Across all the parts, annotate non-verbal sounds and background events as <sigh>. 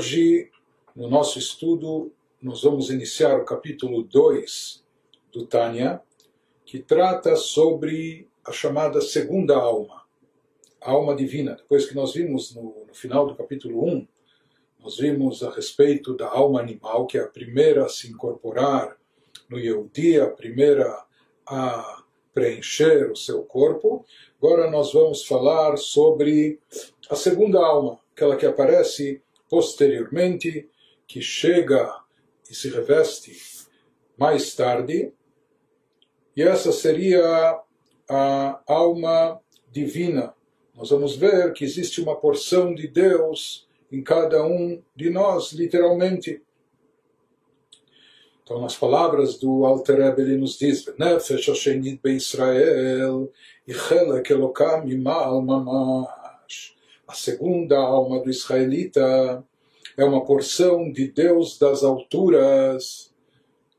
Hoje, no nosso estudo, nós vamos iniciar o capítulo 2 do Tânia, que trata sobre a chamada segunda alma, a alma divina. Depois que nós vimos no, no final do capítulo 1, nós vimos a respeito da alma animal, que é a primeira a se incorporar no Yehudi, a primeira a preencher o seu corpo. Agora nós vamos falar sobre a segunda alma, aquela que aparece posteriormente, que chega e se reveste mais tarde. E essa seria a alma divina. Nós vamos ver que existe uma porção de Deus em cada um de nós, literalmente. Então, nas palavras do Alter Rebbe, ele nos diz: Nefesh Hashenit Israel, Ichelek Elokam Imal Mamash. A segunda alma do israelita é uma porção de Deus das alturas,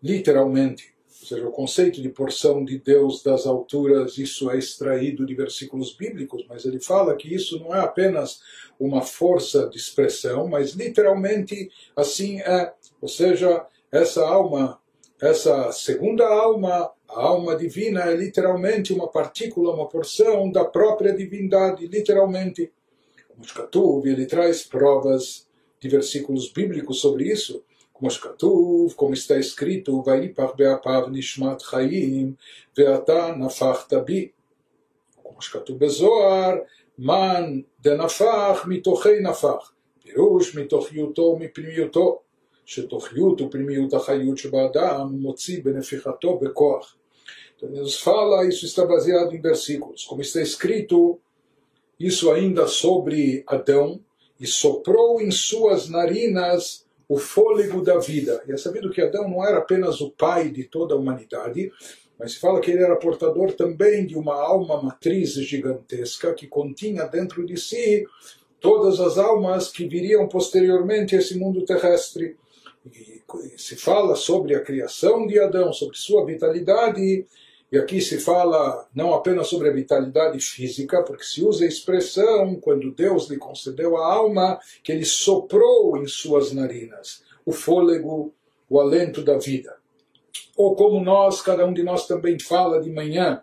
literalmente. Ou seja, o conceito de porção de Deus das alturas, isso é extraído de versículos bíblicos, mas ele fala que isso não é apenas uma força de expressão, mas literalmente assim é. Ou seja, essa alma, essa segunda alma, a alma divina, é literalmente uma partícula, uma porção da própria divindade, literalmente. Como Shkatuv, ele traz provas de versículos bíblicos sobre isso. Como Shkatuv, como está escrito, Vaipach be'apav nishmat chaim, ve'ata nafachta bi. Como Shkatuv bezoar, man denafach mitochei nafach. פירוש מתוכיותו ומפנימיותו, שתוכיות ופנימיות החיות שבאדם מוציא בנפיחתו בכוח. Então, Deus fala, isso está baseado em versículos. Como está escrito, isso ainda sobre Adão, e soprou em suas narinas o fôlego da vida. E é sabido que Adão não era apenas o pai de toda a humanidade, mas se fala que ele era portador também de uma alma matriz gigantesca que continha dentro de si todas as almas que viriam posteriormente a esse mundo terrestre. E se fala sobre a criação de Adão, sobre sua vitalidade, e aqui se fala não apenas sobre a vitalidade física, porque se usa a expressão, quando Deus lhe concedeu a alma, que ele soprou em suas narinas o fôlego, o alento da vida. Ou como nós, cada um de nós também fala de manhã,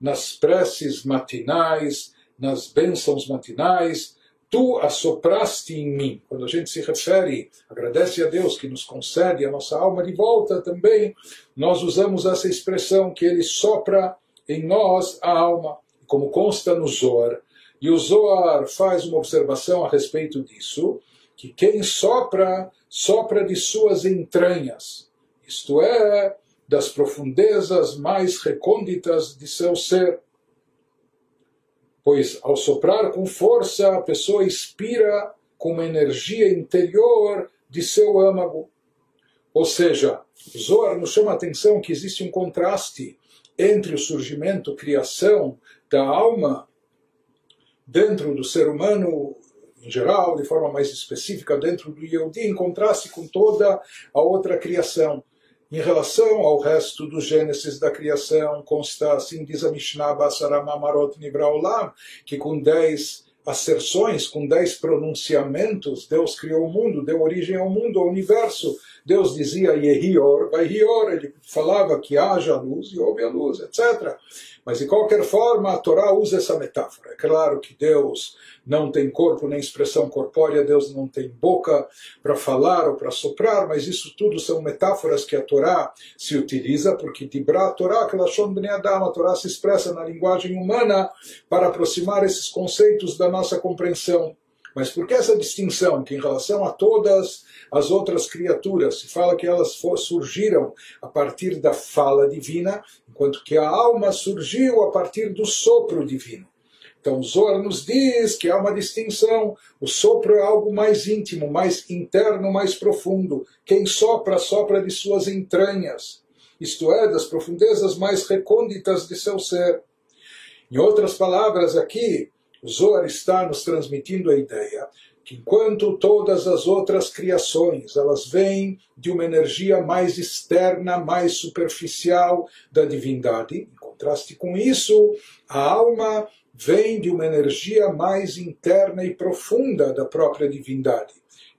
nas preces matinais, nas bênçãos matinais, tu assopraste em mim. Quando a gente se refere, agradece a Deus que nos concede a nossa alma de volta também, nós usamos essa expressão que ele sopra em nós a alma, como consta no Zohar. E o Zohar faz uma observação a respeito disso, que quem sopra, sopra de suas entranhas, isto é, das profundezas mais recônditas de seu ser pois ao soprar com força a pessoa expira com uma energia interior de seu âmago. Ou seja, Zohar nos chama a atenção que existe um contraste entre o surgimento, criação da alma dentro do ser humano em geral, de forma mais específica dentro do Yehudi, em contraste com toda a outra criação. Em relação ao resto do Gênesis da criação, consta, assim diz a Mishnah, Basaramamarot Nibraolam, que com dez asserções, com dez pronunciamentos, Deus criou o mundo, deu origem ao mundo, ao universo. Deus dizia Yehior, Vaihior, ele falava que haja luz e houve a luz, etc. Mas de qualquer forma, a Torá usa essa metáfora. É claro que Deus não tem corpo nem expressão corpórea, Deus não tem boca para falar ou para soprar, mas isso tudo são metáforas que a Torá se utiliza, porque Dibra a Torá, que a Torá se expressa na linguagem humana para aproximar esses conceitos da nossa compreensão. Mas por que essa distinção? Que em relação a todas as outras criaturas, se fala que elas surgiram a partir da fala divina, enquanto que a alma surgiu a partir do sopro divino. Então, Zohar nos diz que há uma distinção. O sopro é algo mais íntimo, mais interno, mais profundo. Quem sopra, sopra de suas entranhas, isto é, das profundezas mais recônditas de seu ser. Em outras palavras, aqui, Zohar está nos transmitindo a ideia que enquanto todas as outras criações elas vêm de uma energia mais externa, mais superficial da divindade, em contraste com isso, a alma vem de uma energia mais interna e profunda da própria divindade.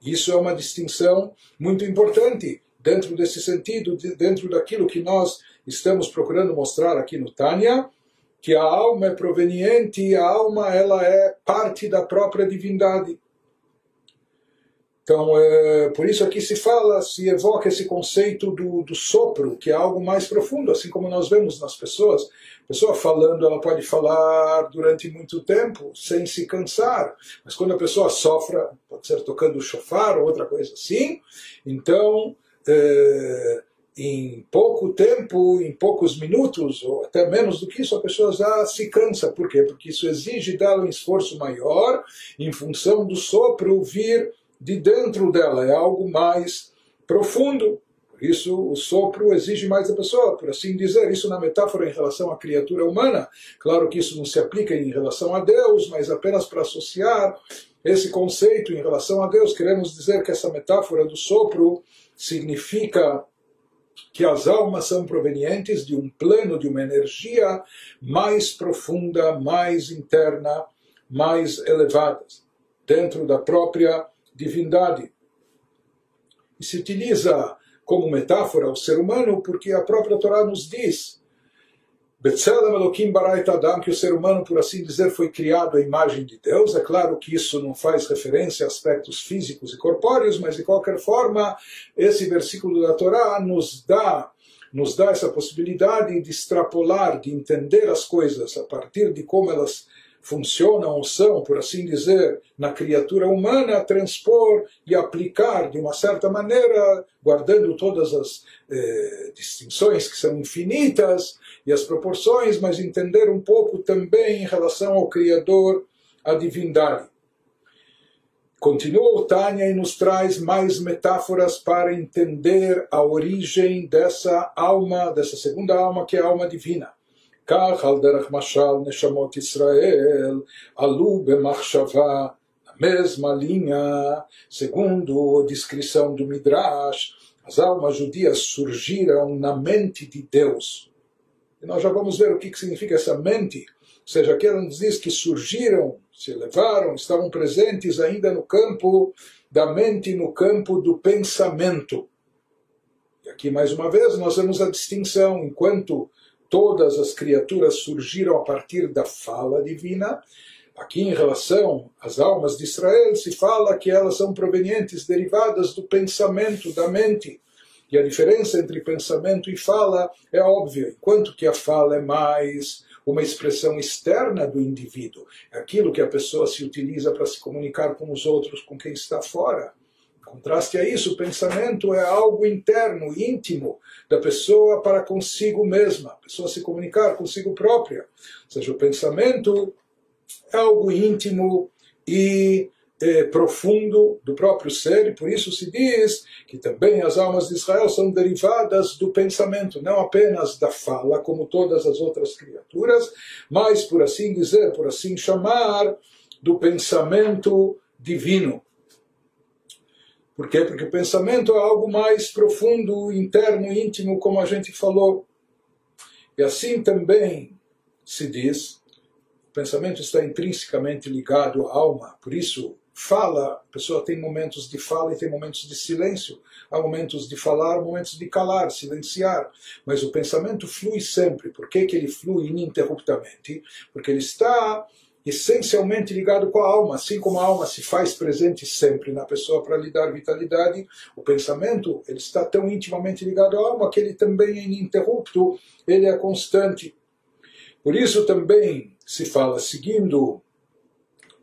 Isso é uma distinção muito importante dentro desse sentido, dentro daquilo que nós estamos procurando mostrar aqui no Tânia, que a alma é proveniente, a alma ela é parte da própria divindade. Então, é, por isso aqui se fala, se evoca esse conceito do, do sopro, que é algo mais profundo, assim como nós vemos nas pessoas. A pessoa falando, ela pode falar durante muito tempo, sem se cansar, mas quando a pessoa sofra, pode ser tocando o chofar ou outra coisa assim, então, é, em pouco tempo, em poucos minutos, ou até menos do que isso, a pessoa já se cansa. Por quê? Porque isso exige dela um esforço maior, em função do sopro vir de dentro dela, é algo mais profundo. Isso, o sopro exige mais da pessoa, por assim dizer. Isso na metáfora em relação à criatura humana. Claro que isso não se aplica em relação a Deus, mas apenas para associar esse conceito em relação a Deus, queremos dizer que essa metáfora do sopro significa que as almas são provenientes de um plano, de uma energia mais profunda, mais interna, mais elevada, dentro da própria divindade. E se utiliza como metáfora o ser humano porque a própria Torá nos diz que o ser humano, por assim dizer, foi criado à imagem de Deus. É claro que isso não faz referência a aspectos físicos e corpóreos, mas de qualquer forma, esse versículo da Torá nos dá nos dá essa possibilidade de extrapolar, de entender as coisas a partir de como elas funcionam ou são, por assim dizer, na criatura humana, transpor e aplicar de uma certa maneira, guardando todas as eh, distinções que são infinitas e as proporções, mas entender um pouco também em relação ao Criador, a divindade. Continua o Tânia e nos traz mais metáforas para entender a origem dessa alma, dessa segunda alma que é a alma divina. כך על דרך משל נשמות ישראל עלו במחשבה mesma linha, segundo a descrição do Midrash, as almas judias surgiram na mente de Deus. E nós já vamos ver o que significa essa mente. Ou seja, aqui ela nos diz que surgiram, se elevaram, estavam presentes ainda no campo da mente, no campo do pensamento. E aqui, mais uma vez, nós vemos a distinção, enquanto todas as criaturas surgiram a partir da fala divina. Aqui, em relação às almas de Israel, se fala que elas são provenientes, derivadas do pensamento, da mente. E a diferença entre pensamento e fala é óbvia. Enquanto que a fala é mais uma expressão externa do indivíduo, é aquilo que a pessoa se utiliza para se comunicar com os outros, com quem está fora contraste a isso, o pensamento é algo interno, íntimo da pessoa para consigo mesma, a pessoa se comunicar consigo própria. Ou seja, o pensamento é algo íntimo e é, profundo do próprio ser, e por isso se diz que também as almas de Israel são derivadas do pensamento, não apenas da fala, como todas as outras criaturas, mas, por assim dizer, por assim chamar, do pensamento divino. Por quê? Porque o pensamento é algo mais profundo, interno, íntimo, como a gente falou. E assim também se diz, o pensamento está intrinsecamente ligado à alma, por isso fala, a pessoa tem momentos de fala e tem momentos de silêncio, há momentos de falar, momentos de calar, silenciar, mas o pensamento flui sempre. Por que, que ele flui ininterruptamente? Porque ele está essencialmente ligado com a alma, assim como a alma se faz presente sempre na pessoa para lhe dar vitalidade, o pensamento ele está tão intimamente ligado à alma que ele também é ininterrupto, ele é constante. Por isso também se fala, seguindo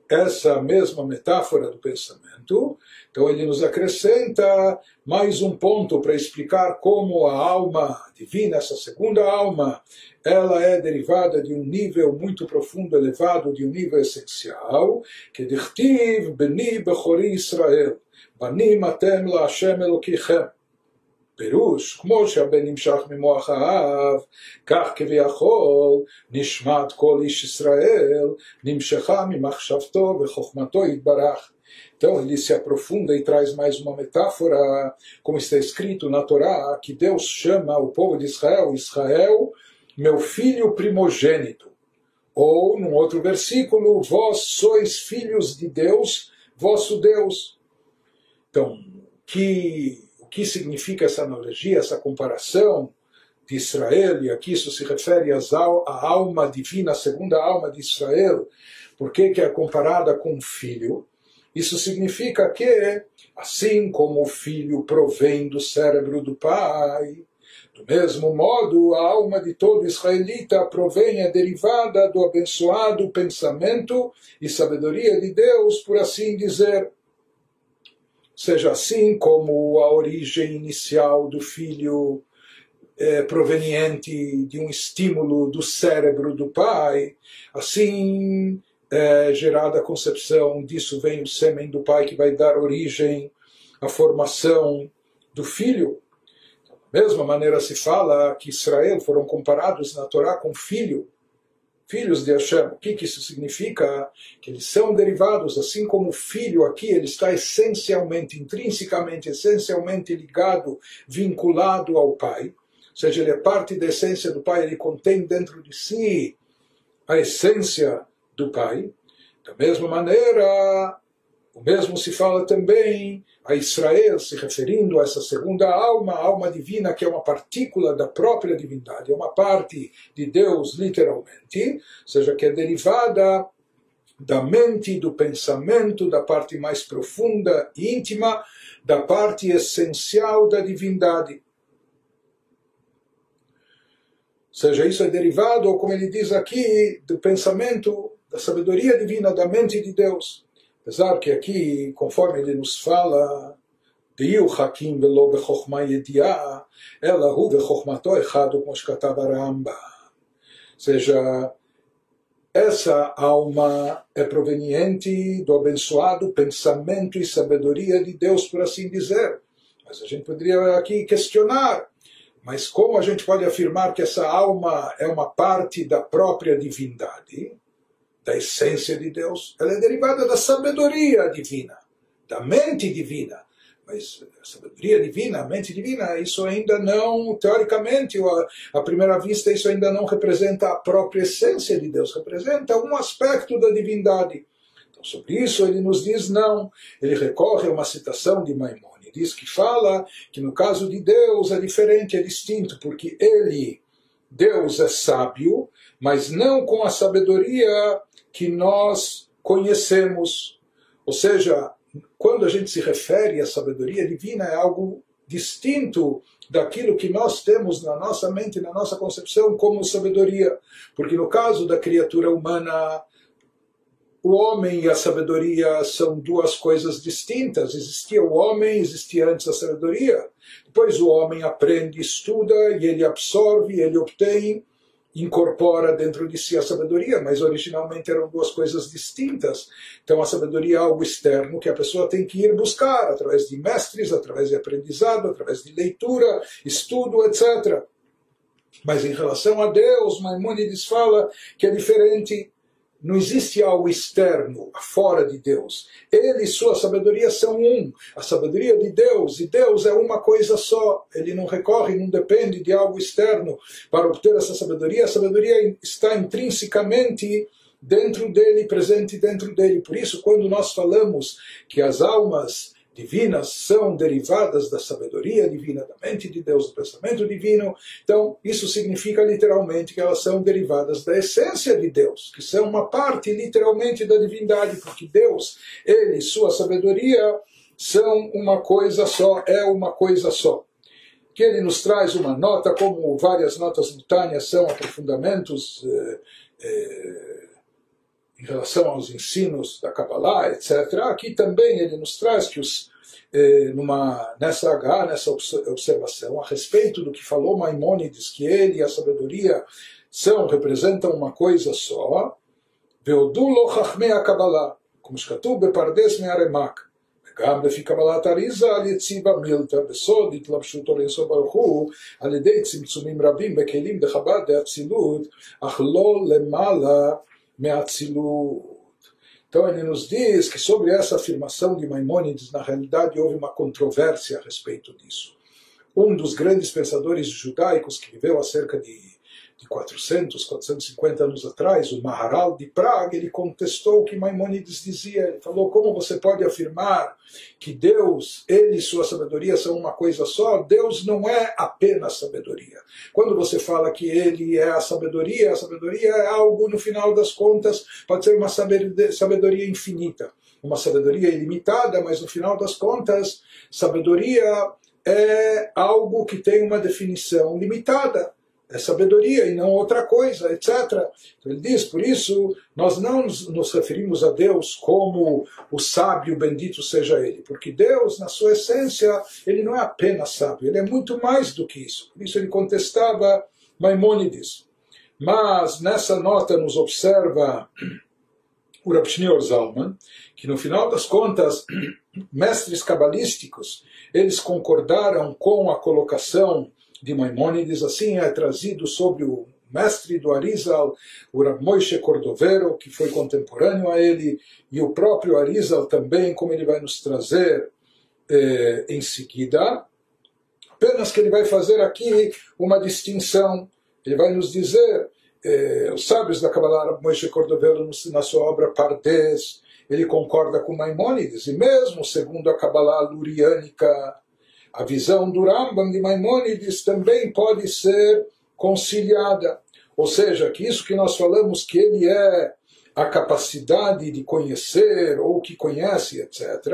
essa mesma metáfora do pensamento, então ele nos acrescenta mais um ponto para explicar como a alma divina, essa segunda alma, ela é derivada de um nível muito profundo, elevado, de um nível essencial, que dirtiv beni bechori Israel, banim atem la Hashem Elokichem. פירוש, כמו שהבן נמשך ממוח האב, כך כביכול נשמת כל איש ישראל נמשכה ממחשבתו וחוכמתו יתברך. Então ele se aprofunda e traz mais uma metáfora, como está escrito na Torá, que Deus chama o povo de Israel, Israel, meu filho primogênito. Ou, num outro versículo, vós sois filhos de Deus, vosso Deus. Então, que, o que significa essa analogia, essa comparação de Israel, e aqui isso se refere à alma divina, a segunda alma de Israel, por que é comparada com o filho? Isso significa que, assim como o filho provém do cérebro do pai, do mesmo modo, a alma de todo israelita provém, é derivada do abençoado pensamento e sabedoria de Deus, por assim dizer. Seja assim como a origem inicial do filho é proveniente de um estímulo do cérebro do pai, assim é gerada a concepção, disso vem o sêmen do pai que vai dar origem à formação do filho. Mesma maneira se fala que Israel foram comparados na Torá com filho, filhos de Hashem. O que, que isso significa? Que eles são derivados, assim como o filho aqui, ele está essencialmente, intrinsecamente, essencialmente ligado, vinculado ao pai. Ou seja, ele é parte da essência do pai, ele contém dentro de si a essência do pai. Da mesma maneira, o mesmo se fala também a Israel, se referindo a essa segunda alma, a alma divina, que é uma partícula da própria divindade, é uma parte de Deus, literalmente, ou seja, que é derivada da mente, do pensamento, da parte mais profunda e íntima, da parte essencial da divindade. Ou seja, isso é derivado, ou como ele diz aqui, do pensamento, da sabedoria divina, da mente de Deus. Apesar que aqui, conforme ele nos fala, ויהיו חכים ולא בחוכמה ידיעה, אלא הוא וחוכמתו אחד, כמו שכתב הרמב"ם. Ou seja, essa alma é proveniente do abençoado pensamento e sabedoria de Deus, por assim dizer. Mas a gente poderia aqui questionar, mas como a gente pode afirmar que essa alma é uma parte da própria divindade? Da essência de Deus, ela é derivada da sabedoria divina, da mente divina. Mas a sabedoria divina, a mente divina, isso ainda não, teoricamente, à primeira vista, isso ainda não representa a própria essência de Deus, representa um aspecto da divindade. Então, sobre isso, ele nos diz não. Ele recorre a uma citação de Maimonides, que fala que no caso de Deus é diferente, é distinto, porque ele, Deus, é sábio, mas não com a sabedoria que nós conhecemos. Ou seja, quando a gente se refere à sabedoria divina, é algo distinto daquilo que nós temos na nossa mente, na nossa concepção como sabedoria. Porque no caso da criatura humana, o homem e a sabedoria são duas coisas distintas. Existia o homem, existia antes a sabedoria. Depois o homem aprende, estuda e ele absorve, ele obtém incorpora dentro de si a sabedoria, mas originalmente eram duas coisas distintas. Então a sabedoria é algo externo que a pessoa tem que ir buscar através de mestres, através de aprendizado, através de leitura, estudo, etc. Mas em relação a Deus, Maimonides fala que é diferente não existe algo externo, fora de Deus. Ele e sua sabedoria são um. A sabedoria de Deus, e Deus é uma coisa só. Ele não recorre, não depende de algo externo para obter essa sabedoria. A sabedoria está intrinsecamente dentro dele, presente dentro dele. Por isso, quando nós falamos que as almas divinas são derivadas da sabedoria divina, da mente de Deus, do pensamento divino. Então, isso significa literalmente que elas são derivadas da essência de Deus, que são uma parte literalmente da divindade, porque Deus, ele, sua sabedoria, são uma coisa só, é uma coisa só. Que ele nos traz uma nota, como várias notas mutâneas são aprofundamentos. Eh, eh, em relação aos ensinos da Kabbalah, etc. Aqui também ele nos traz que os, eh, numa, nessa H, nessa observação, a respeito do que falou Maimônides, que ele e a sabedoria são, representam uma coisa só, והודו לו חכמי הקבלה, כמו שכתוב בפרדס מהרמ"ק, וגם לפי קבלת אריזה על יציבה מילתא, בסוד התלבשותו לאינסוף ברוך הוא, על ידי צמצומים רבים בכלים דחב"ד דאצילות, אך לא למעלה Meatzilut. Então ele nos diz que sobre essa afirmação de Maimônides, na realidade houve uma controvérsia a respeito disso. Um dos grandes pensadores judaicos que viveu há cerca de de 400, 450 anos atrás, o Maharal de Praga, ele contestou o que Maimonides dizia. Ele falou: como você pode afirmar que Deus, ele e sua sabedoria são uma coisa só? Deus não é apenas sabedoria. Quando você fala que ele é a sabedoria, a sabedoria é algo, no final das contas, pode ser uma sabedoria infinita, uma sabedoria ilimitada, mas no final das contas, sabedoria é algo que tem uma definição limitada é sabedoria e não outra coisa, etc. Então ele diz, por isso, nós não nos referimos a Deus como o sábio, bendito seja ele, porque Deus, na sua essência, ele não é apenas sábio, ele é muito mais do que isso. Por isso ele contestava Maimônides. Mas nessa nota nos observa o Rav Zalman, que no final das contas, <clears throat> mestres cabalísticos, eles concordaram com a colocação de Maimônides, assim é trazido sobre o mestre do Arizal, o Rav Moshe Cordovero, que foi contemporâneo a ele, e o próprio Arizal também, como ele vai nos trazer eh, em seguida. Apenas que ele vai fazer aqui uma distinção. Ele vai nos dizer, eh, os sábios da Kabbalah, Rav Moshe Cordovero, na sua obra Pardes, ele concorda com Maimônides, e mesmo segundo a Kabbalah luriânica, a visão do Rambam de Maimônides também pode ser conciliada. Ou seja, que isso que nós falamos que ele é a capacidade de conhecer ou que conhece, etc.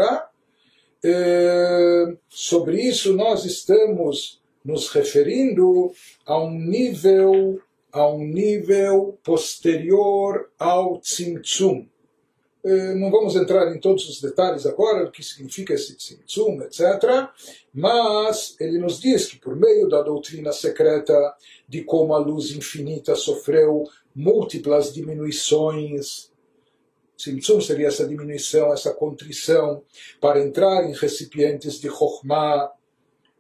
É, sobre isso nós estamos nos referindo a um nível a um nível posterior ao Tzimtzum. Eh, não vamos entrar em todos os detalhes agora do que significa esse tzimtzum, etc. Mas ele nos diz que por meio da doutrina secreta de como a luz infinita sofreu múltiplas diminuições, tzimtzum seria essa diminuição, essa contrição, para entrar em recipientes de chokhmah,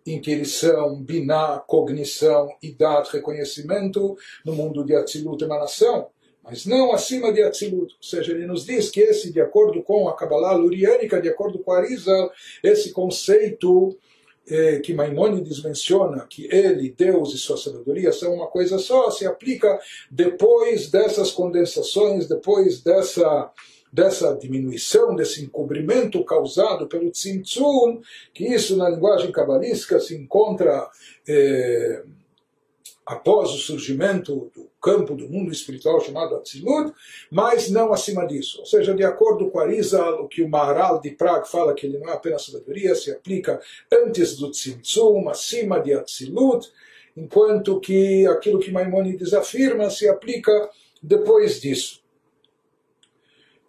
inquirição, biná, cognição, idade, reconhecimento, no mundo de Atzilut, emanação mas não acima de Atzilut. Ou seja, ele nos diz que esse, de acordo com a Kabbalah luriânica, de acordo com a Arizal, esse conceito eh, que Maimônides menciona, que ele, Deus e sua sabedoria são uma coisa só, se aplica depois dessas condensações, depois dessa dessa diminuição, desse encobrimento causado pelo Tzimtzum, que isso na linguagem cabalística se encontra eh, após o surgimento do campo do mundo espiritual chamado Atzilut, mas não acima disso. Ou seja, de acordo com Arizal, o que o Maharal de Praga fala que ele não é apenas sabedoria, se aplica antes do Tzimtzum, acima de Atzilut, enquanto que aquilo que Maimonides afirma se aplica depois disso.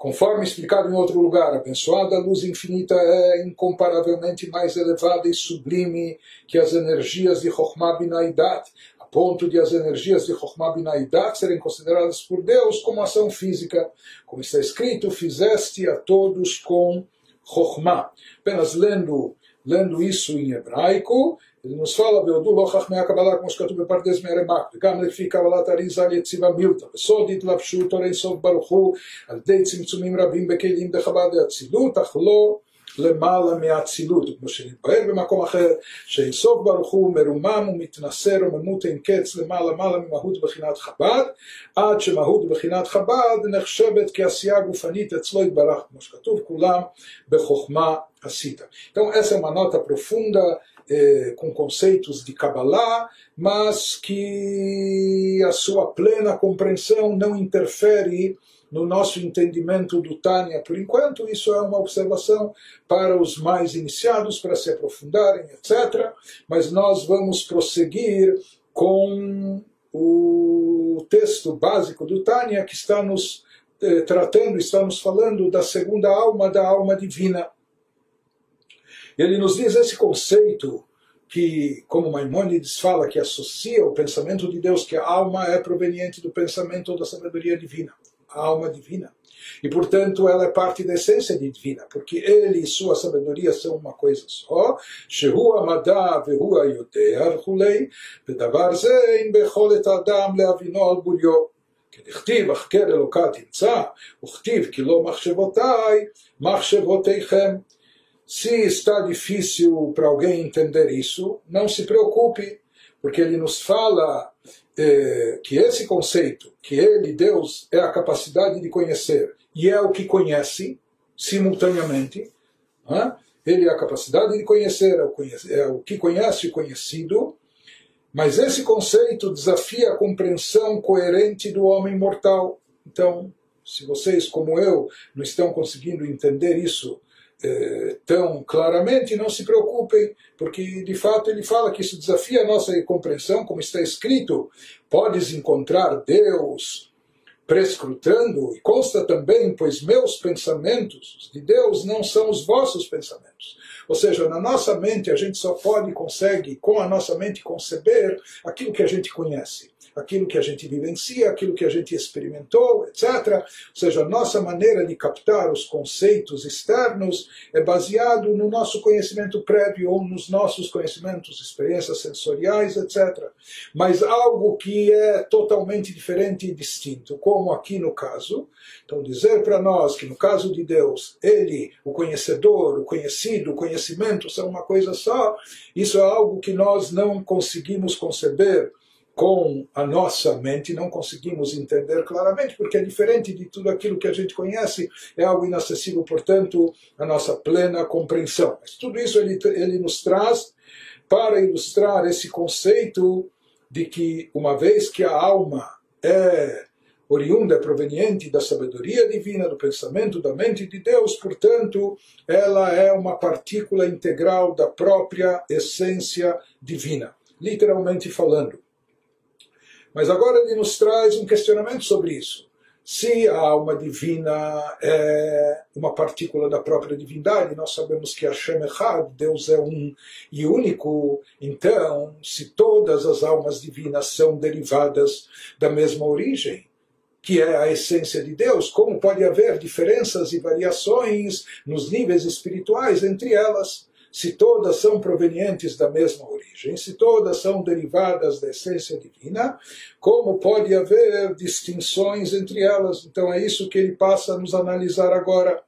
Conforme explicado em outro lugar, a abençoada luz infinita é incomparavelmente mais elevada e sublime que as energias de Chokhmah Binaidat, ponto de as energias de Chokhmah Binaidat serem consideradas por Deus como ação física. Como está escrito, fizeste a todos com Chokhmah. Apenas lendo, lendo isso em hebraico, ele nos fala, והודו לא חכמי הקבלה כמו שכתוב בפרדס מהרמ"ק, וגם לפי קבלת אריזה על יציבה מילתא, בסוד התלבשו תורי סוף ברוך הוא על ידי צמצומים רבים בכלים דחב"ד דאצילות, אך לא למעלה מהאצילות, כמו שנתבהר במקום אחר, שאינסוף ברוך הוא מרומם ומתנשא רוממות אין קץ למעלה מעלה ממהות בחינת חב"ד, עד שמהות בחינת חב"ד נחשבת כעשייה גופנית אצלו יתברך, כמו שכתוב, כולם בחוכמה עשית. Então essa é uma nota profunda eh, com conceitos de Kabbalah, mas que a sua plena compreensão não interfere no nosso entendimento do Tânia por enquanto. Isso é uma observação para os mais iniciados, para se aprofundarem, etc. Mas nós vamos prosseguir com o texto básico do Tânia, que está nos eh, tratando, está nos falando da segunda alma, da alma divina. Ele nos diz esse conceito que, como Maimonides fala, que associa o pensamento de Deus, que a alma é proveniente do pensamento da sabedoria divina a alma divina. E, portanto, ela é parte da essência divina, porque ele e sua sabedoria são uma coisa só. Shehu amada vehu ayoter hulei, ודבר זה אין ביכולת האדם להבינו על בוריו. כדכתיב החקר אלוקה תמצא, וכתיב כי לא מחשבותיי, מחשבותיכם. Se está difícil para alguém entender isso, não se preocupe, porque ele nos fala é, que esse conceito, que ele, Deus, é a capacidade de conhecer e é o que conhece simultaneamente, né? ele é a capacidade de conhecer, é o, conhece, é o que conhece o conhecido, mas esse conceito desafia a compreensão coerente do homem mortal. Então, se vocês, como eu, não estão conseguindo entender isso eh, tão claramente, não se preocupem, porque de fato ele fala que isso desafia a nossa compreensão, como está escrito: podes encontrar Deus prescrutando, e consta também, pois meus pensamentos de Deus não são os vossos pensamentos. Ou seja, na nossa mente a gente só pode, consegue, com a nossa mente, conceber aquilo que a gente conhece aquilo que a gente vivencia, aquilo que a gente experimentou, etc. Ou seja, a nossa maneira de captar os conceitos externos é baseado no nosso conhecimento prévio ou nos nossos conhecimentos, experiências sensoriais, etc. Mas algo que é totalmente diferente e distinto, como aqui no caso. Então, dizer para nós que no caso de Deus, ele, o conhecedor, o conhecido, o conhecimento são uma coisa só, isso é algo que nós não conseguimos conceber com a nossa mente não conseguimos entender claramente, porque é diferente de tudo aquilo que a gente conhece, é algo inacessível, portanto, a nossa plena compreensão. Mas tudo isso ele, ele nos traz para ilustrar esse conceito de que, uma vez que a alma é oriunda, é proveniente da sabedoria divina, do pensamento, da mente de Deus, portanto, ela é uma partícula integral da própria essência divina, literalmente falando. Mas agora ele nos traz um questionamento sobre isso. Se a alma divina é uma partícula da própria divindade, nós sabemos que Hashem Echad, Deus é um e único, então, se todas as almas divinas são derivadas da mesma origem, que é a essência de Deus, como pode haver diferenças e variações nos níveis espirituais entre elas? se todas são provenientes da mesma origem, se todas são derivadas da essência divina, como pode haver distinções entre elas? Então é isso que ele passa a nos analisar agora.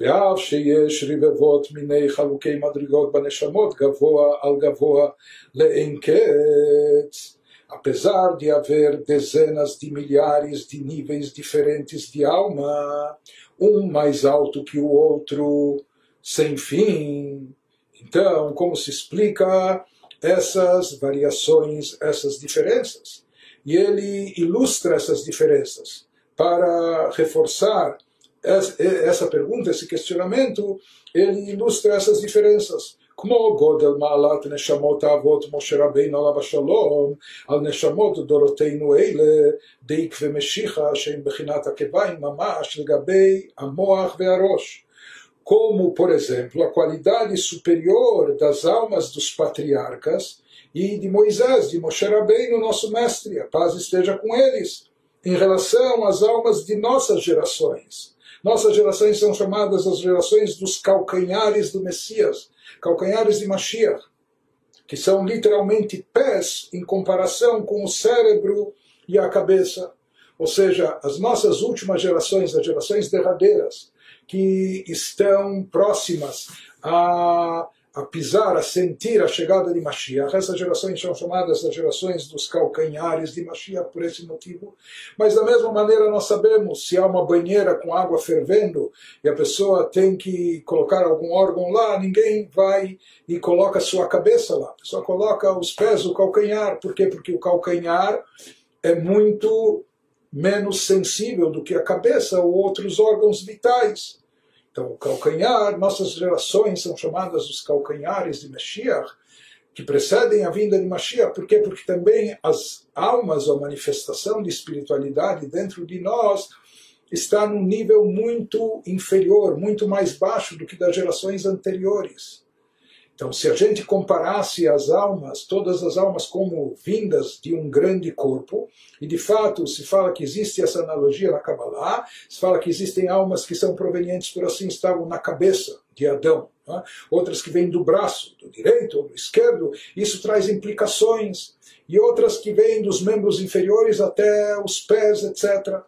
ואף שיש רבבות מיני חלוקי מדרגות בנשמות גבוה על גבוה לאין קץ, apesar de haver dezenas de milhares de níveis diferentes de alma, um mais alto que o outro, sem fim, então, como se explica essas variações, essas diferenças? E ele ilustra essas diferenças para reforçar essa pergunta, esse questionamento, ele ilustra essas diferenças. כמו גודל מעלת נשמות האבות משה רבינו עליו השלום על נשמות דורותינו אלה דיק ומשיחה שהם בחינת עקביים ממש לגבי המוח והראש como, por exemplo, a qualidade superior das almas dos patriarcas e de Moisés, de Moshe Rabbeinu, nosso mestre, a paz esteja com eles, em relação às almas de nossas gerações. Nossas gerações são chamadas as gerações dos calcanhares do Messias, calcanhares de Mashiach, que são literalmente pés em comparação com o cérebro e a cabeça. Ou seja, as nossas últimas gerações, as gerações derradeiras, que estão próximas a, a pisar, a sentir a chegada de Mashiach. Essas gerações são chamadas as gerações dos calcanhares de Mashiach por esse motivo. Mas da mesma maneira nós sabemos, se há uma banheira com água fervendo e a pessoa tem que colocar algum órgão lá, ninguém vai e coloca sua cabeça lá. A pessoa coloca os pés, o calcanhar. Por quê? Porque o calcanhar é muito menos sensível do que a cabeça ou outros órgãos vitais. Então, o calcanhar, nossas gerações são chamadas os calcanhares de Mashiach, que precedem a vinda de Mashiach. Por quê? Porque também as almas, a manifestação de espiritualidade dentro de nós, está num nível muito inferior, muito mais baixo do que das gerações anteriores. Então, se a gente comparasse as almas, todas as almas como vindas de um grande corpo, e de fato se fala que existe essa analogia na Kabbalah, se fala que existem almas que são provenientes, por assim estavam na cabeça de Adão, né? outras que vêm do braço, do direito ou do esquerdo, isso traz implicações, e outras que vêm dos membros inferiores até os pés, etc.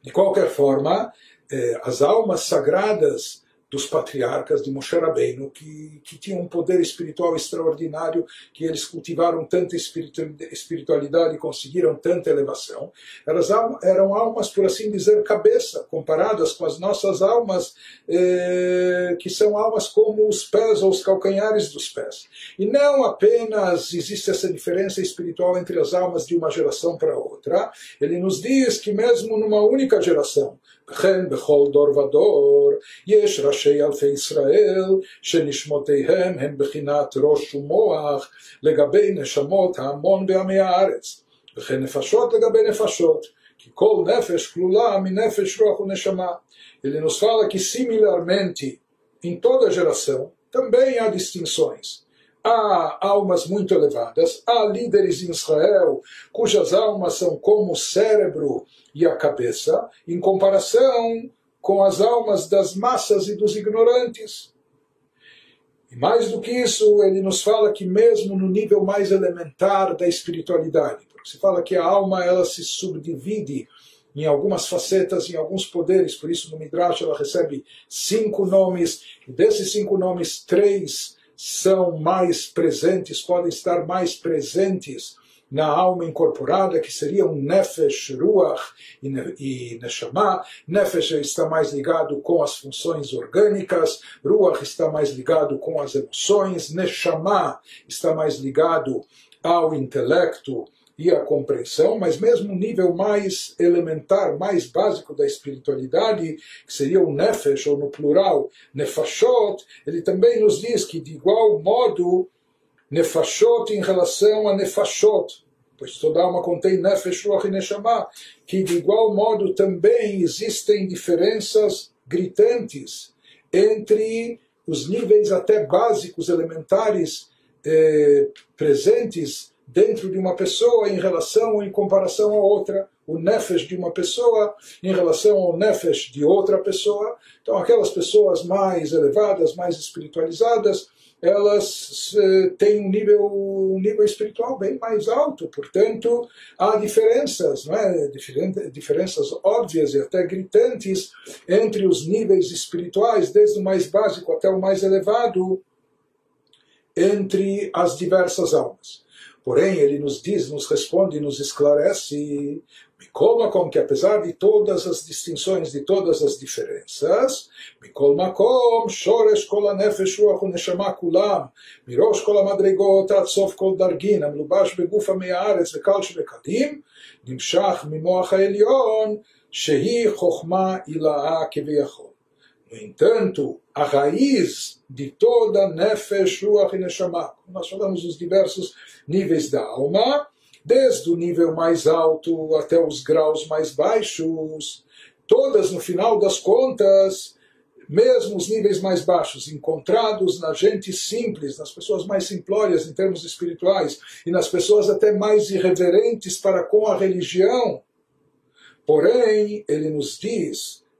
De qualquer forma, eh, as almas sagradas dos patriarcas de Moshe Rabbeinu, que, que tinham um poder espiritual extraordinário, que eles cultivaram tanta espiritualidade e conseguiram tanta elevação. Elas eram almas, por assim dizer, cabeça, comparadas com as nossas almas, eh, que são almas como os pés ou os calcanhares dos pés. E não apenas existe essa diferença espiritual entre as almas de uma geração para outra, ele nos diz que mesmo numa única geração, וכן בכל דור ודור יש ראשי אלפי ישראל שנשמותיהם הם בחינת ראש ומוח לגבי נשמות ההמון בעמי הארץ, וכן נפשות לגבי נפשות, כי כל נפש כלולה מנפש רוח ונשמה. Ele nos fala que similarmente em toda geração também há distinções. há almas muito elevadas, há líderes em Israel cujas almas são como o cérebro e a cabeça, em comparação com as almas das massas e dos ignorantes. E mais do que isso, ele nos fala que mesmo no nível mais elementar da espiritualidade, porque se fala que a alma ela se subdivide em algumas facetas, em alguns poderes, por isso no Midrash ela recebe cinco nomes, e desses cinco nomes, três são mais presentes, podem estar mais presentes na alma incorporada, que seria um Nefesh, Ruach e Neshama. Nefesh está mais ligado com as funções orgânicas, Ruach está mais ligado com as emoções, Neshama está mais ligado ao intelecto e a compreensão, mas mesmo o nível mais elementar, mais básico da espiritualidade, que seria o nefesh, ou no plural, nefashot, ele também nos diz que de igual modo, nefashot em relação a nefashot, pois toda alma contém nefesh, ruach e que de igual modo também existem diferenças gritantes entre os níveis até básicos, elementares, eh, presentes dentro de uma pessoa em relação ou em comparação a outra, o nefesh de uma pessoa em relação ao nefesh de outra pessoa. Então, aquelas pessoas mais elevadas, mais espiritualizadas, elas eh, têm um nível, um nível espiritual bem mais alto, portanto, há diferenças, não é? diferenças óbvias e até gritantes entre os níveis espirituais, desde o mais básico até o mais elevado, entre as diversas almas. Porém, ele nos diz, nos responde, nos esclarece me Mikol Makom, que apesar de todas as distinções, de todas as diferenças, me Mikol Makom, Shoresh Kol HaNefesh Ruach Uneshama Kulam, Mirosh Kol HaMadregot, Ad Sof Kol Dargin, Amlubash Beguf HaMe'aretz Vekal Shebekadim, Nimshach Mimoach HaElyon, Shehi Chochma Ila'a Keviyachol. No entanto, a raiz de toda Nefesh, Ruach Neshama, nós falamos dos diversos níveis da alma, desde o nível mais alto até os graus mais baixos, todas, no final das contas, mesmo os níveis mais baixos, encontrados na gente simples, nas pessoas mais simplórias em termos espirituais, e nas pessoas até mais irreverentes para com a religião. Porém, ele nos diz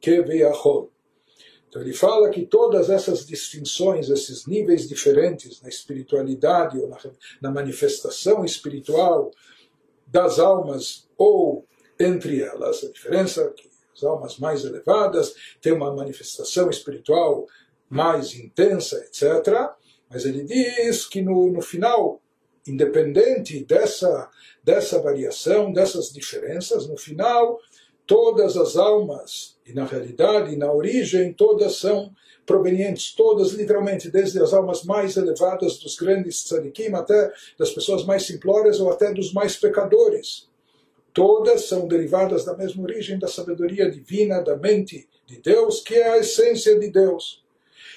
Keveyachol. Então ele fala que todas essas distinções, esses níveis diferentes na espiritualidade ou na, na manifestação espiritual das almas ou entre elas, a diferença é que as almas mais elevadas têm uma manifestação espiritual mais intensa, etc. Mas ele diz que no, no final, independente dessa, dessa variação, dessas diferenças, no final todas as almas, e na realidade, na origem, todas são provenientes, todas literalmente, desde as almas mais elevadas dos grandes tzadikim até das pessoas mais simplórias ou até dos mais pecadores. Todas são derivadas da mesma origem da sabedoria divina, da mente de Deus, que é a essência de Deus.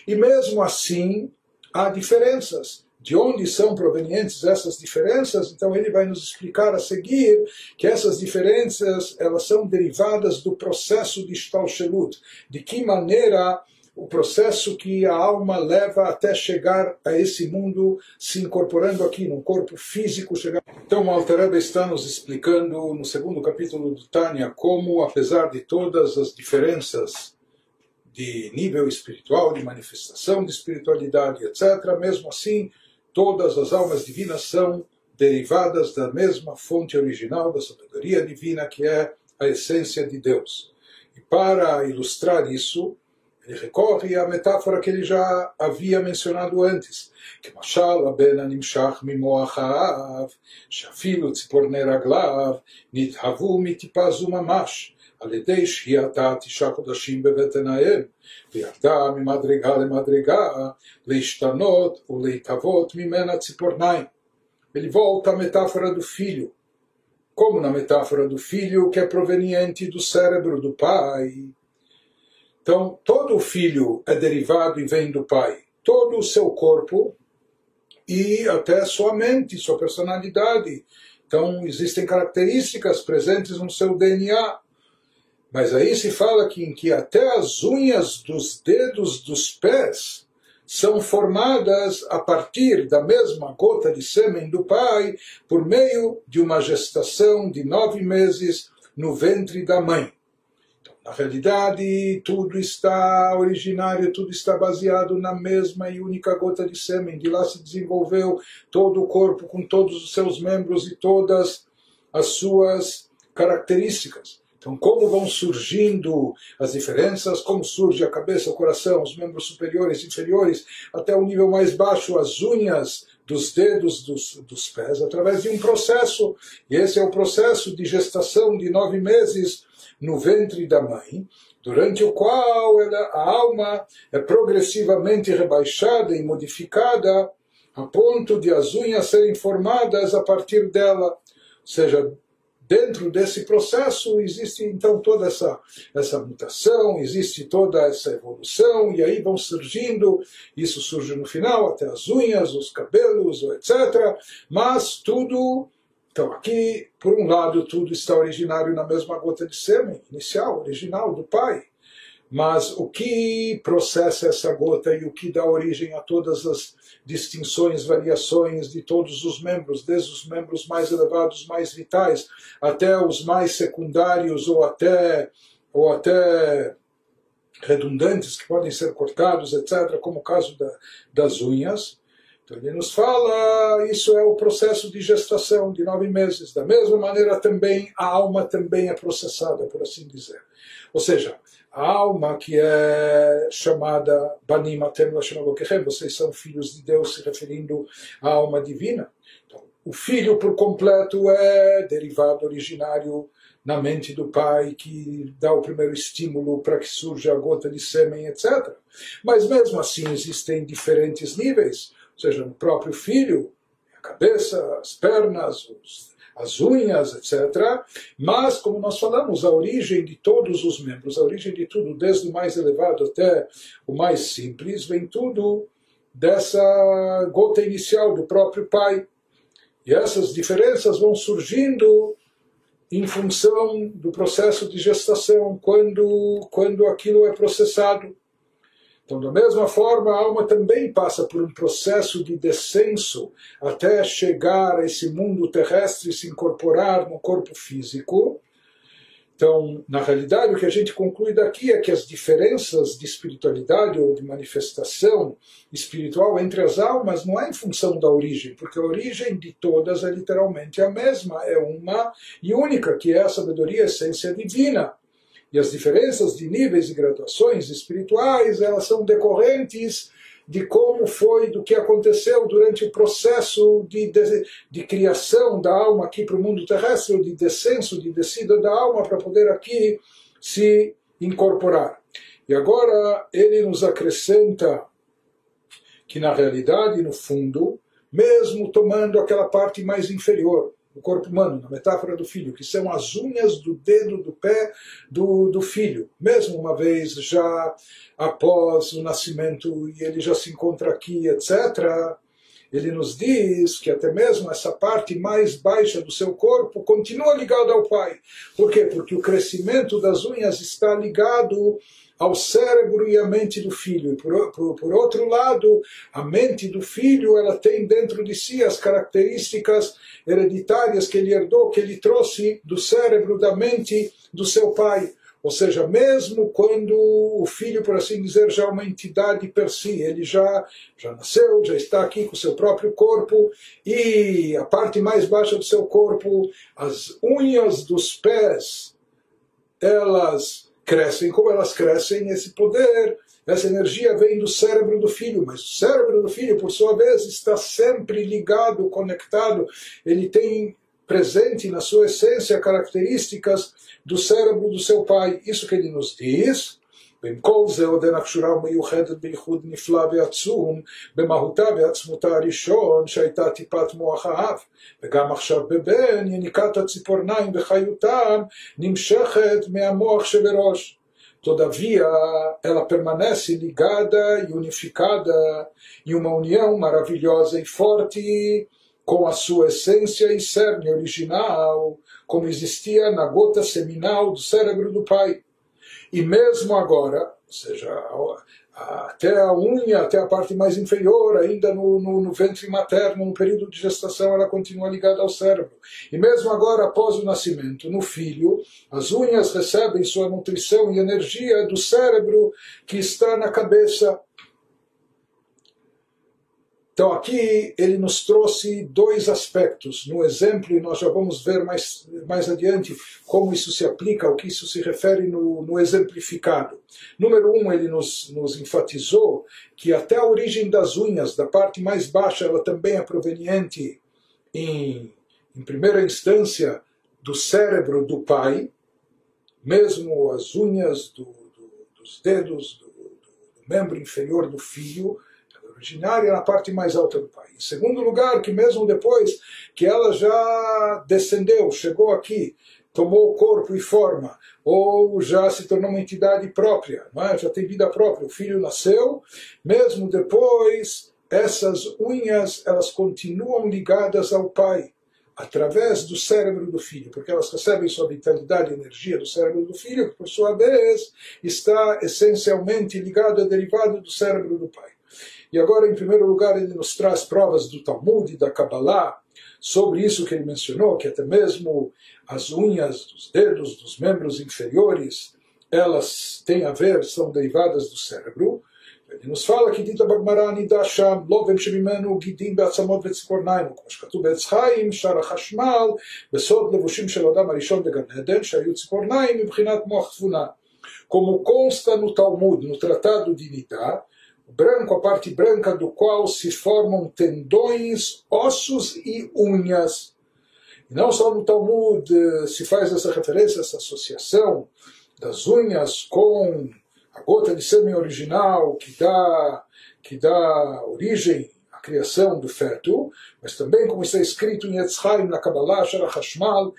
E mesmo assim, há diferenças de onde são provenientes essas diferenças, então ele vai nos explicar a seguir que essas diferenças elas são derivadas do processo de Stalshelut, de que maneira o processo que a alma leva até chegar a esse mundo, se incorporando aqui num corpo físico. Chegar... Então, o Alter está nos explicando no segundo capítulo do Tânia como, apesar de todas as diferenças de nível espiritual, de manifestação de espiritualidade, etc., mesmo assim, Todas as almas divinas são derivadas da mesma fonte original da sabedoria divina, que é a essência de Deus. E para ilustrar isso, ele recorre à metáfora que ele já havia mencionado antes, que Mashal ben Animshach Mimoach Haav, Shafilu Tziporner nidhavu Nithavu Mitipazumamash, על ידי שהייתה תשעה חודשים בבטן האם, וירדה ממדרגה למדרגה להשתנות ולהתהוות ממנה ציפורניים. Ele volta à metáfora do filho, como na metáfora do filho que é proveniente do cérebro do pai. Então, todo o filho é derivado e vem do pai. Todo o seu corpo e até sua mente, sua personalidade. Então, existem características presentes no seu DNA. mas aí se fala que, que até as unhas dos dedos dos pés são formadas a partir da mesma gota de sêmen do pai por meio de uma gestação de nove meses no ventre da mãe. Então, na realidade, tudo está originário, tudo está baseado na mesma e única gota de sêmen. De lá se desenvolveu todo o corpo com todos os seus membros e todas as suas características. Então, como vão surgindo as diferenças, como surge a cabeça, o coração, os membros superiores, inferiores, até o nível mais baixo, as unhas dos dedos dos, dos pés, através de um processo. E esse é o processo de gestação de nove meses no ventre da mãe, durante o qual ela, a alma é progressivamente rebaixada e modificada a ponto de as unhas serem formadas a partir dela. Ou seja, dentro desse processo existe então toda essa, essa mutação, existe toda essa evolução, e aí vão surgindo, isso surge no final, até as unhas, os cabelos, etc. Mas tudo, então aqui, por um lado, tudo está originário na mesma gota de sêmen, inicial, original, do pai. Mas o que processa essa gota e o que dá origem a todas as distinções, variações de todos os membros, desde os membros mais elevados, mais vitais, até os mais secundários ou até, ou até redundantes que podem ser cortados, etc., como o caso da, das unhas. Então ele nos fala, isso é o processo de gestação de nove meses. Da mesma maneira também a alma também é processada, por assim dizer. Ou seja, a alma que é chamada Banim Atem vocês são filhos de Deus, se referindo à alma divina. Então, o filho por completo é derivado originário na mente do pai, que dá o primeiro estímulo para que surja a gota de sêmen, etc. Mas mesmo assim existem diferentes níveis, ou seja, no próprio filho, a cabeça, as pernas, os as unhas, etc. Mas, como nós falamos, a origem de todos os membros, a origem de tudo, desde o mais elevado até o mais simples, vem tudo dessa gota inicial do próprio Pai. E essas diferenças vão surgindo em função do processo de gestação, quando, quando aquilo é processado. Então, da mesma forma, a alma também passa por um processo de descenso até chegar a esse mundo terrestre e se incorporar no corpo físico. Então, na realidade, o que a gente conclui daqui é que as diferenças de espiritualidade ou de manifestação espiritual entre as almas não é em função da origem, porque a origem de todas é literalmente a mesma, é uma e única, que é a sabedoria, a essência divina. E as diferenças de níveis e graduações espirituais, elas são decorrentes de como foi, do que aconteceu durante o processo de, de, de criação da alma aqui para o mundo terrestre, de descenso, de descida da alma para poder aqui se incorporar. E agora ele nos acrescenta que na realidade, no fundo, mesmo tomando aquela parte mais inferior, o corpo humano, na metáfora do filho, que são as unhas do dedo do pé do, do filho. Mesmo uma vez já após o nascimento e ele já se encontra aqui, etc., ele nos diz que até mesmo essa parte mais baixa do seu corpo continua ligada ao pai. Por quê? Porque o crescimento das unhas está ligado ao cérebro e à mente do filho. Por, por, por, outro lado, a mente do filho ela tem dentro de si as características hereditárias que ele herdou, que ele trouxe do cérebro, da mente do seu pai. Ou seja, mesmo quando o filho, por assim dizer, já é uma entidade per si, ele já, já nasceu, já está aqui com o seu próprio corpo, e a parte mais baixa do seu corpo, as unhas dos pés, elas crescem. Como elas crescem, esse poder, essa energia vem do cérebro do filho, mas o cérebro do filho, por sua vez, está sempre ligado, conectado, ele tem presente na sua essência características do cérebro do seu pai. Isso que ele nos diz. במקום זה עודנה קשורה ומיוחדת בייחוד נפלא ועצום במהותה ועצמותה הראשון שהייתה טיפת מוח האב וגם עכשיו בבן יניקת הציפורניים וחיותם נמשכת מהמוח שבראש. Todavia, ela permanece ligada e unificada em uma união maravilhosa e forte com a sua essência e cerne original, como existia na gota seminal do cérebro do pai. E mesmo agora, ou seja, até a unha, até a parte mais inferior, ainda no, no, no, ventre materno, no período de gestação, ela continua ligada ao cérebro. E mesmo agora, após o nascimento, no filho, as unhas recebem sua nutrição e energia do cérebro que está na cabeça. Então aqui ele nos trouxe dois aspectos no exemplo e nós já vamos ver mais, mais adiante como isso se aplica, ao que isso se refere no, no exemplificado. Número um, ele nos, nos enfatizou que até a origem das unhas, da parte mais baixa, ela também é proveniente em, em primeira instância do cérebro do pai, mesmo as unhas do, do, dos dedos do, do membro inferior do filho, originária na parte mais alta do país. Em segundo lugar, que mesmo depois que ela já descendeu, chegou aqui, tomou corpo e forma, ou já se tornou uma entidade própria, é? já tem vida própria, o filho nasceu, mesmo depois, essas unhas elas continuam ligadas ao pai através do cérebro do filho, porque elas recebem sua vitalidade e energia do cérebro do filho, que por sua vez está essencialmente ligado, derivado do cérebro do pai. E agora, em primeiro lugar, ele nos traz provas do Talmud e da Kabbalah sobre isso que ele mencionou, que até mesmo as unhas dos dedos dos membros inferiores, elas têm a ver, são derivadas do cérebro. ele nos fala que דית בגמרא נידע שם לובן שממנו גידים בעצמות וציפורניים, כמו שכתוב בעץ חיים, שער החשמל, בסוד לבושים של אדם הראשון בגן עדן, שהיו ציפורניים מבחינת מוח תבונה. Como consta no Talmud, no Tratado de Nidá, branco, a parte branca do qual se formam tendões, ossos e unhas. E não só no Talmud eh, se faz essa referência, essa associação das unhas com a gota de sêmen original que dá, que dá origem à criação do feto, mas também, como está escrito em Etzchaim, na Kabbalah, Shara Hashmal,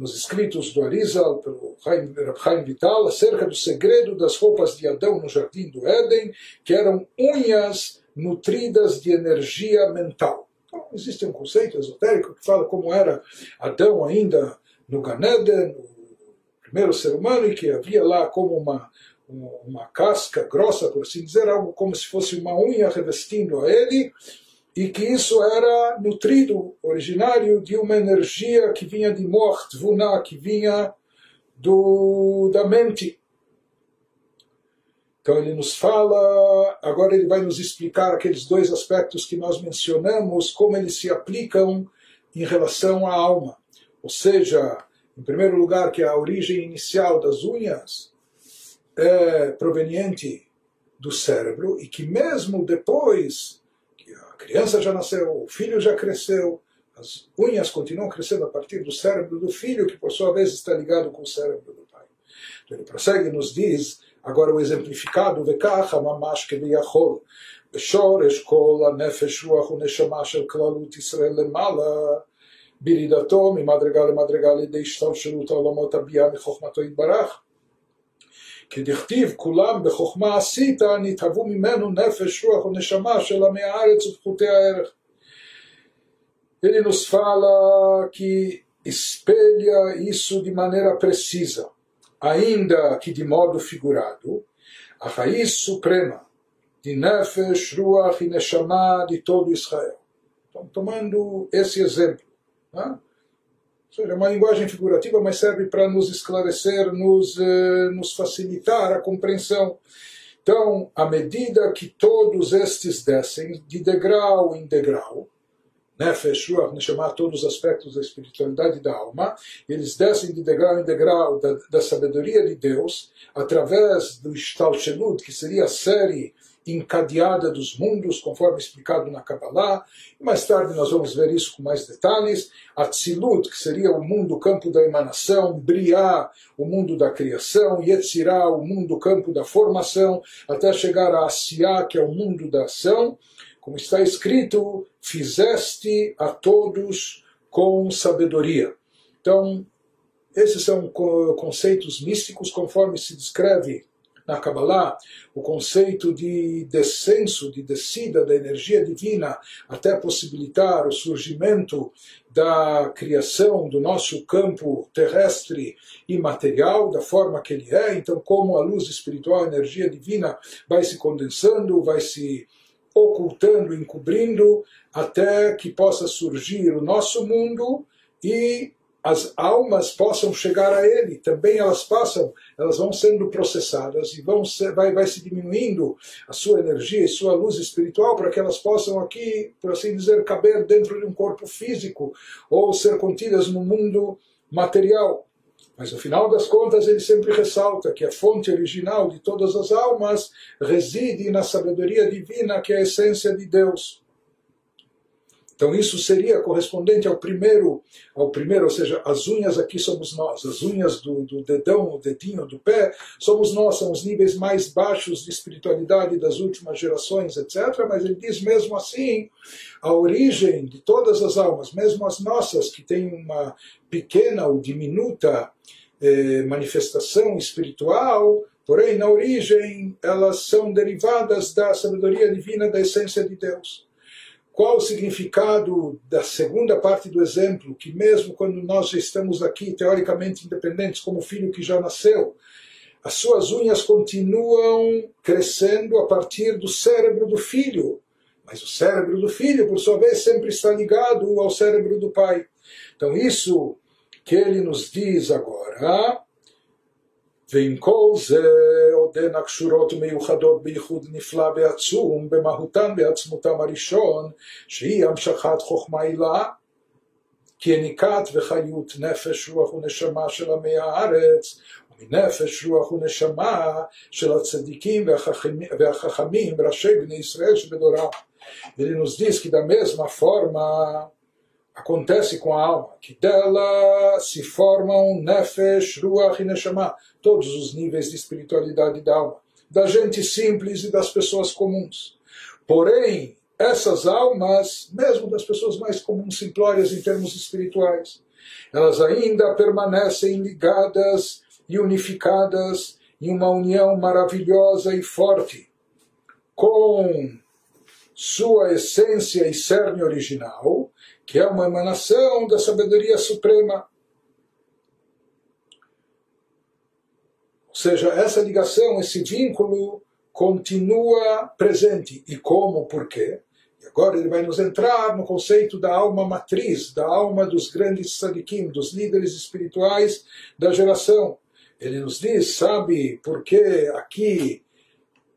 nos escritos do Arizal, pelo Chaim Vital, acerca do segredo das roupas de Adão no jardim do Éden, que eram unhas nutridas de energia mental. Então, existe um conceito esotérico que fala como era Adão ainda no Ganeden, o primeiro ser humano, e que havia lá como uma, uma casca grossa, por assim dizer, algo como se fosse uma unha revestindo a ele, e que isso era nutrido, originário, de uma energia que vinha de Moach Tvuna, que vinha do, da mente. Então ele nos fala, agora ele vai nos explicar aqueles dois aspectos que nós mencionamos, como eles se aplicam em relação à alma. Ou seja, em primeiro lugar, que a origem inicial das unhas é proveniente do cérebro e que mesmo depois criança já nasceu, o filho já cresceu, as unhas continuam crescendo a partir do cérebro do filho, que por sua vez está ligado com o cérebro do pai. Então ele prossegue e nos diz, agora o exemplificado, וכך הממש כביכול, בשורש כל הנפש, רוח ונשמה של כללות ישראל למעלה, בירידתו ממדרגה למדרגה על ידי השתלשלות העולמות הביאה מחוכמתו יתברך. כדכתיב כולם בחוכמה עשית, נתהוו ממנו נפש, רוח ונשמה של עמי הארץ ופחותי הערך. ele nos fala que espelha isso de maneira precisa, ainda que de modo figurado, a raiz suprema de Nefesh, Ruach e Neshama de todo Israel. Então, tomando esse exemplo, né? Seja, é uma linguagem figurativa, mas serve para nos esclarecer, nos, eh, nos facilitar a compreensão. Então, à medida que todos estes descem, de degrau em degrau, Nefesh, Ruach, Neshama, todos os aspectos da espiritualidade da alma, eles descem de degrau em degrau da, da sabedoria de Deus, através do Shtalshelut, que seria a série encadeada dos mundos, conforme explicado na Kabbalah. Mais tarde nós vamos ver isso com mais detalhes. Atzilut, que seria o mundo, campo da emanação, Briá, o mundo da criação, Yetzirah, o mundo, campo da formação, até chegar a Asiá, que é o mundo da ação como está escrito, fizeste a todos com sabedoria. Então, esses são conceitos místicos, conforme se descreve na Kabbalah, o conceito de descenso, de descida da energia divina, até possibilitar o surgimento da criação do nosso campo terrestre e material, da forma que ele é. Então, como a luz espiritual, a energia divina, vai se condensando, vai se ocultando, encobrindo, até que possa surgir o nosso mundo e as almas possam chegar a ele. Também elas passam, elas vão sendo processadas e vão ser, vai, vai se diminuindo a sua energia e sua luz espiritual para que elas possam aqui, por assim dizer, caber dentro de um corpo físico ou ser contidas no mundo material. Mas no final das contas ele sempre ressalta que a fonte original de todas as almas reside na sabedoria divina, que é a essência de Deus. Então isso seria correspondente ao primeiro, ao primeiro, ou seja, as unhas aqui somos nós, as unhas do, do dedão, o dedinho do pé, somos nós, são os níveis mais baixos de espiritualidade das últimas gerações, etc. Mas ele diz mesmo assim, a origem de todas as almas, mesmo as nossas, que têm uma pequena ou diminuta eh, manifestação espiritual, porém na origem elas são derivadas da sabedoria divina da essência de Deus. Qual o significado da segunda parte do exemplo, que mesmo quando nós já estamos aqui teoricamente independentes, como filho que já nasceu, as suas unhas continuam crescendo a partir do cérebro do filho, mas o cérebro do filho, por sua vez, sempre está ligado ao cérebro do pai. Então, isso que ele nos diz agora, ועם כל זה עודנה קשורות ומיוחדות בייחוד נפלא ועצום במהותן בעצמותם הראשון שהיא המשכת חוכמה עילה כי יניקת וחיות נפש רוח ונשמה של עמי הארץ ומנפש רוח ונשמה של הצדיקים והחכמים, והחכמים ראשי בני ישראל שבדורם. Ele nos diz que da mesma forma acontece com a alma, que dela se formam Nefesh, Ruach e Neshama, todos os níveis de espiritualidade da alma, da gente simples e das pessoas comuns. Porém, essas almas, mesmo das pessoas mais comuns, simplórias em termos espirituais, elas ainda permanecem ligadas e unificadas em uma união maravilhosa e forte com sua essência e cerne original, que é uma emanação da sabedoria suprema. Ou seja, essa ligação, esse vínculo continua presente. E como, por quê? E agora ele vai nos entrar no conceito da alma matriz, da alma dos grandes sadikim, dos líderes espirituais da geração. Ele nos diz, sabe por que aqui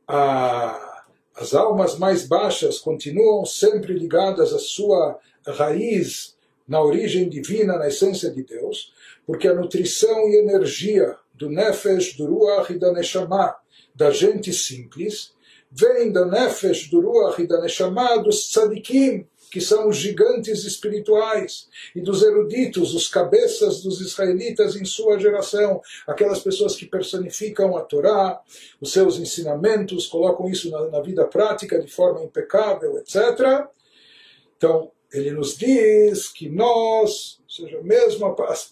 a, as almas mais baixas continuam sempre ligadas à sua raiz na origem divina, na essência de Deus, porque a nutrição e energia do Nefesh, do Ruach e da Neshama, da gente simples, vem da Nefesh, do Ruach e da Neshama dos tzadikim, que são os gigantes espirituais, e dos eruditos, os cabeças dos israelitas em sua geração, aquelas pessoas que personificam a Torá, os seus ensinamentos, colocam isso na, na vida prática de forma impecável, etc. Então, ele nos diz que nós, ou seja, mesmo as partes